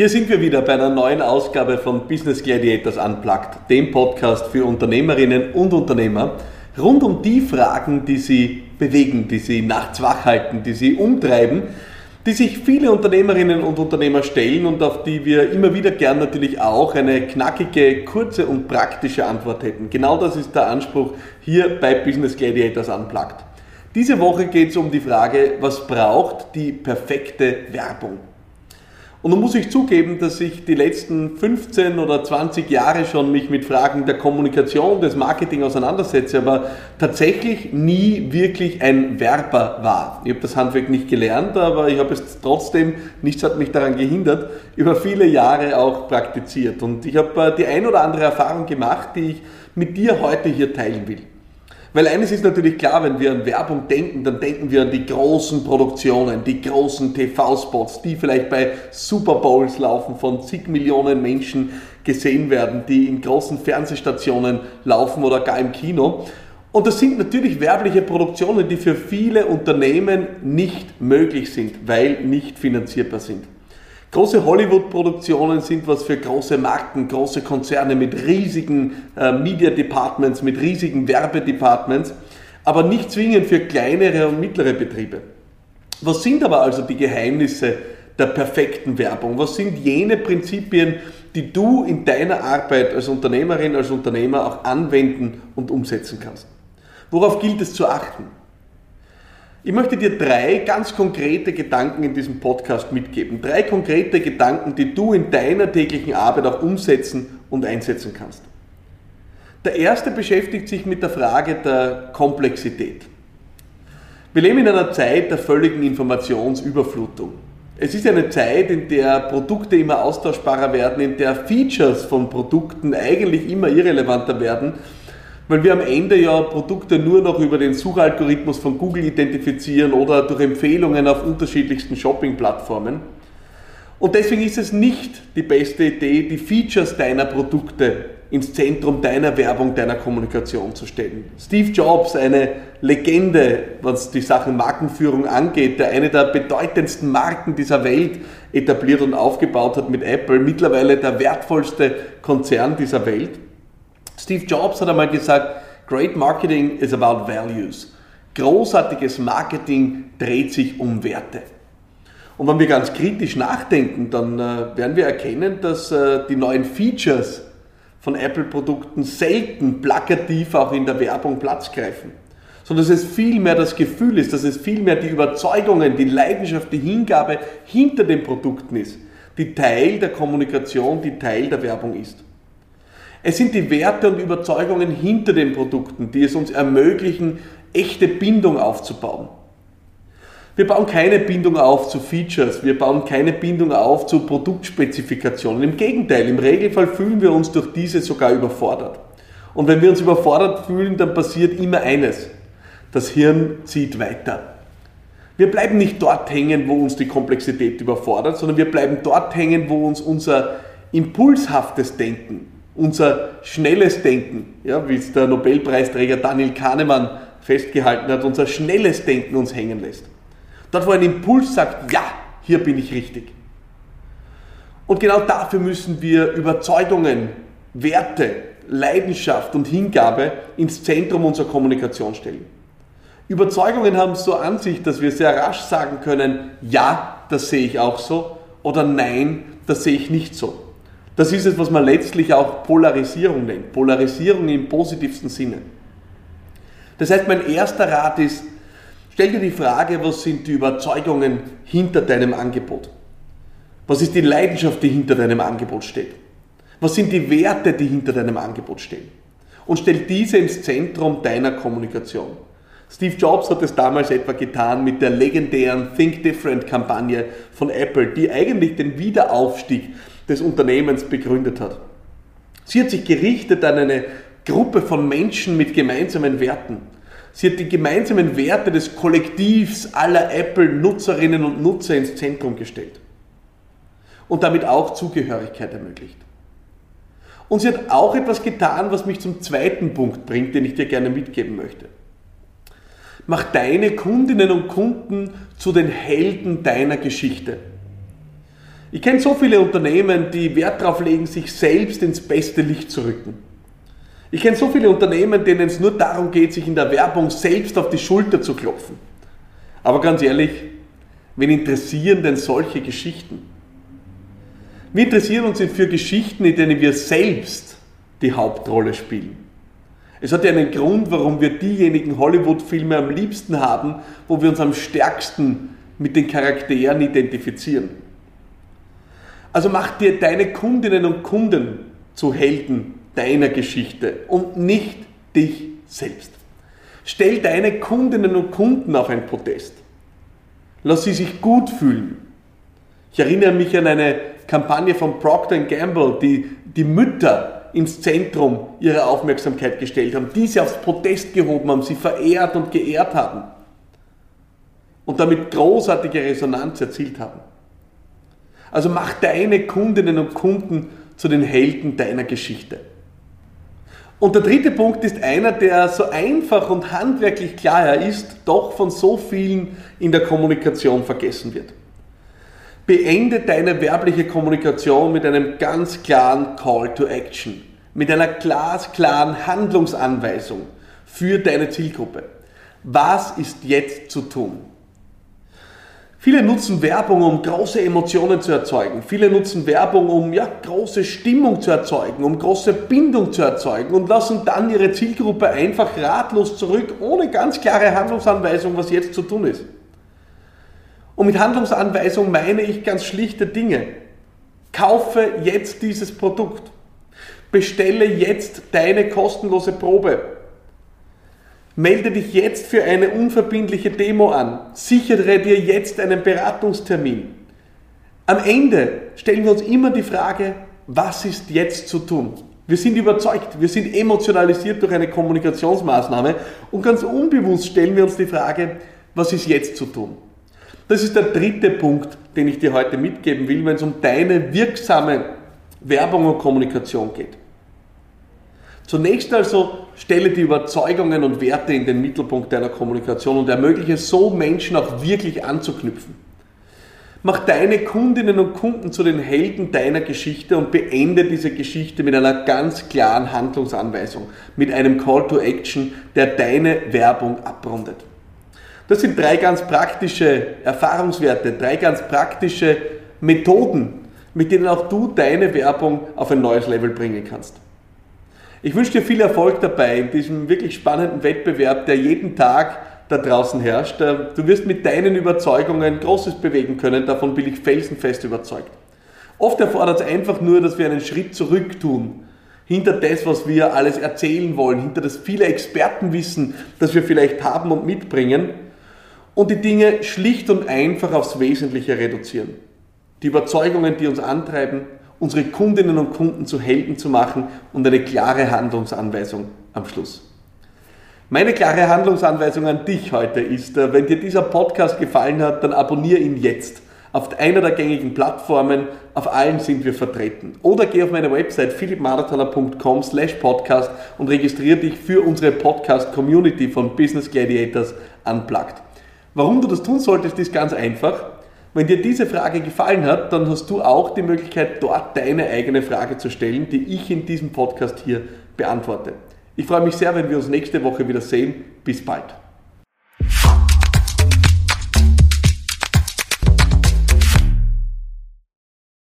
Hier sind wir wieder bei einer neuen Ausgabe von Business Gladiators Unplugged, dem Podcast für Unternehmerinnen und Unternehmer rund um die Fragen, die sie bewegen, die sie nachts wach halten, die sie umtreiben, die sich viele Unternehmerinnen und Unternehmer stellen und auf die wir immer wieder gern natürlich auch eine knackige, kurze und praktische Antwort hätten. Genau das ist der Anspruch hier bei Business Gladiators Unplugged. Diese Woche geht es um die Frage, was braucht die perfekte Werbung? Und nun muss ich zugeben, dass ich die letzten 15 oder 20 Jahre schon mich mit Fragen der Kommunikation, des Marketing auseinandersetze, aber tatsächlich nie wirklich ein Werber war. Ich habe das Handwerk nicht gelernt, aber ich habe es trotzdem, nichts hat mich daran gehindert, über viele Jahre auch praktiziert. Und ich habe äh, die ein oder andere Erfahrung gemacht, die ich mit dir heute hier teilen will. Weil eines ist natürlich klar, wenn wir an Werbung denken, dann denken wir an die großen Produktionen, die großen TV-Spots, die vielleicht bei Super Bowls laufen, von zig Millionen Menschen gesehen werden, die in großen Fernsehstationen laufen oder gar im Kino. Und das sind natürlich werbliche Produktionen, die für viele Unternehmen nicht möglich sind, weil nicht finanzierbar sind. Große Hollywood-Produktionen sind was für große Marken, große Konzerne mit riesigen äh, Media Departments, mit riesigen Werbedepartments, aber nicht zwingend für kleinere und mittlere Betriebe. Was sind aber also die Geheimnisse der perfekten Werbung? Was sind jene Prinzipien, die du in deiner Arbeit als Unternehmerin, als Unternehmer auch anwenden und umsetzen kannst? Worauf gilt es zu achten? Ich möchte dir drei ganz konkrete Gedanken in diesem Podcast mitgeben. Drei konkrete Gedanken, die du in deiner täglichen Arbeit auch umsetzen und einsetzen kannst. Der erste beschäftigt sich mit der Frage der Komplexität. Wir leben in einer Zeit der völligen Informationsüberflutung. Es ist eine Zeit, in der Produkte immer austauschbarer werden, in der Features von Produkten eigentlich immer irrelevanter werden weil wir am Ende ja Produkte nur noch über den Suchalgorithmus von Google identifizieren oder durch Empfehlungen auf unterschiedlichsten Shopping-Plattformen. Und deswegen ist es nicht die beste Idee, die Features deiner Produkte ins Zentrum deiner Werbung, deiner Kommunikation zu stellen. Steve Jobs, eine Legende, was die Sachen Markenführung angeht, der eine der bedeutendsten Marken dieser Welt etabliert und aufgebaut hat mit Apple, mittlerweile der wertvollste Konzern dieser Welt Steve Jobs hat einmal gesagt, Great Marketing is about values. Großartiges Marketing dreht sich um Werte. Und wenn wir ganz kritisch nachdenken, dann äh, werden wir erkennen, dass äh, die neuen Features von Apple-Produkten selten plakativ auch in der Werbung Platz greifen, sondern dass es vielmehr das Gefühl ist, dass es vielmehr die Überzeugungen, die Leidenschaft, die Hingabe hinter den Produkten ist, die Teil der Kommunikation, die Teil der Werbung ist. Es sind die Werte und Überzeugungen hinter den Produkten, die es uns ermöglichen, echte Bindung aufzubauen. Wir bauen keine Bindung auf zu Features, wir bauen keine Bindung auf zu Produktspezifikationen. Im Gegenteil, im Regelfall fühlen wir uns durch diese sogar überfordert. Und wenn wir uns überfordert fühlen, dann passiert immer eines. Das Hirn zieht weiter. Wir bleiben nicht dort hängen, wo uns die Komplexität überfordert, sondern wir bleiben dort hängen, wo uns unser impulshaftes Denken, unser schnelles Denken, ja, wie es der Nobelpreisträger Daniel Kahnemann festgehalten hat, unser schnelles Denken uns hängen lässt. Dort, wo ein Impuls sagt, ja, hier bin ich richtig. Und genau dafür müssen wir Überzeugungen, Werte, Leidenschaft und Hingabe ins Zentrum unserer Kommunikation stellen. Überzeugungen haben so an sich, dass wir sehr rasch sagen können, ja, das sehe ich auch so oder nein, das sehe ich nicht so. Das ist es, was man letztlich auch Polarisierung nennt. Polarisierung im positivsten Sinne. Das heißt, mein erster Rat ist, stell dir die Frage, was sind die Überzeugungen hinter deinem Angebot? Was ist die Leidenschaft, die hinter deinem Angebot steht? Was sind die Werte, die hinter deinem Angebot stehen? Und stell diese ins Zentrum deiner Kommunikation. Steve Jobs hat es damals etwa getan mit der legendären Think Different Kampagne von Apple, die eigentlich den Wiederaufstieg des Unternehmens begründet hat. Sie hat sich gerichtet an eine Gruppe von Menschen mit gemeinsamen Werten. Sie hat die gemeinsamen Werte des Kollektivs aller Apple-Nutzerinnen und Nutzer ins Zentrum gestellt und damit auch Zugehörigkeit ermöglicht. Und sie hat auch etwas getan, was mich zum zweiten Punkt bringt, den ich dir gerne mitgeben möchte. Mach deine Kundinnen und Kunden zu den Helden deiner Geschichte. Ich kenne so viele Unternehmen, die Wert darauf legen, sich selbst ins beste Licht zu rücken. Ich kenne so viele Unternehmen, denen es nur darum geht, sich in der Werbung selbst auf die Schulter zu klopfen. Aber ganz ehrlich, wen interessieren denn solche Geschichten? Wir interessieren uns für Geschichten, in denen wir selbst die Hauptrolle spielen. Es hat ja einen Grund, warum wir diejenigen Hollywood-Filme am liebsten haben, wo wir uns am stärksten mit den Charakteren identifizieren. Also mach dir deine Kundinnen und Kunden zu Helden deiner Geschichte und nicht dich selbst. Stell deine Kundinnen und Kunden auf ein Protest. Lass sie sich gut fühlen. Ich erinnere mich an eine Kampagne von Procter Gamble, die die Mütter ins Zentrum ihrer Aufmerksamkeit gestellt haben, die sie aufs Protest gehoben haben, sie verehrt und geehrt haben und damit großartige Resonanz erzielt haben. Also mach deine Kundinnen und Kunden zu den Helden deiner Geschichte. Und der dritte Punkt ist einer, der so einfach und handwerklich klar ist, doch von so vielen in der Kommunikation vergessen wird. Beende deine werbliche Kommunikation mit einem ganz klaren Call to Action, mit einer glasklaren Handlungsanweisung für deine Zielgruppe. Was ist jetzt zu tun? Viele nutzen Werbung, um große Emotionen zu erzeugen. Viele nutzen Werbung, um ja, große Stimmung zu erzeugen, um große Bindung zu erzeugen und lassen dann ihre Zielgruppe einfach ratlos zurück, ohne ganz klare Handlungsanweisung, was jetzt zu tun ist. Und mit Handlungsanweisung meine ich ganz schlichte Dinge. Kaufe jetzt dieses Produkt. Bestelle jetzt deine kostenlose Probe. Melde dich jetzt für eine unverbindliche Demo an. Sichere dir jetzt einen Beratungstermin. Am Ende stellen wir uns immer die Frage, was ist jetzt zu tun? Wir sind überzeugt, wir sind emotionalisiert durch eine Kommunikationsmaßnahme und ganz unbewusst stellen wir uns die Frage, was ist jetzt zu tun? Das ist der dritte Punkt, den ich dir heute mitgeben will, wenn es um deine wirksame Werbung und Kommunikation geht. Zunächst also stelle die Überzeugungen und Werte in den Mittelpunkt deiner Kommunikation und ermögliche so Menschen auch wirklich anzuknüpfen. Mach deine Kundinnen und Kunden zu den Helden deiner Geschichte und beende diese Geschichte mit einer ganz klaren Handlungsanweisung, mit einem Call to Action, der deine Werbung abrundet. Das sind drei ganz praktische Erfahrungswerte, drei ganz praktische Methoden, mit denen auch du deine Werbung auf ein neues Level bringen kannst. Ich wünsche dir viel Erfolg dabei in diesem wirklich spannenden Wettbewerb, der jeden Tag da draußen herrscht. Äh, du wirst mit deinen Überzeugungen Großes bewegen können, davon bin ich felsenfest überzeugt. Oft erfordert es einfach nur, dass wir einen Schritt zurück tun, hinter das, was wir alles erzählen wollen, hinter das viele Expertenwissen, das wir vielleicht haben und mitbringen und die Dinge schlicht und einfach aufs Wesentliche reduzieren. Die Überzeugungen, die uns antreiben, unsere Kundinnen und Kunden zu Helden zu machen und eine klare Handlungsanweisung am Schluss. Meine klare Handlungsanweisung an dich heute ist, äh, wenn dir dieser Podcast gefallen hat, dann abonniere ihn jetzt. Auf einer der gängigen Plattformen, auf allen sind wir vertreten. Oder geh auf meine Website philippmarathoner.com slash podcast und registriere dich für unsere Podcast-Community von Business Gladiators Unplugged. Warum du das tun solltest, ist ganz einfach. Wenn dir diese Frage gefallen hat, dann hast du auch die Möglichkeit, dort deine eigene Frage zu stellen, die ich in diesem Podcast hier beantworte. Ich freue mich sehr, wenn wir uns nächste Woche wieder sehen. Bis bald.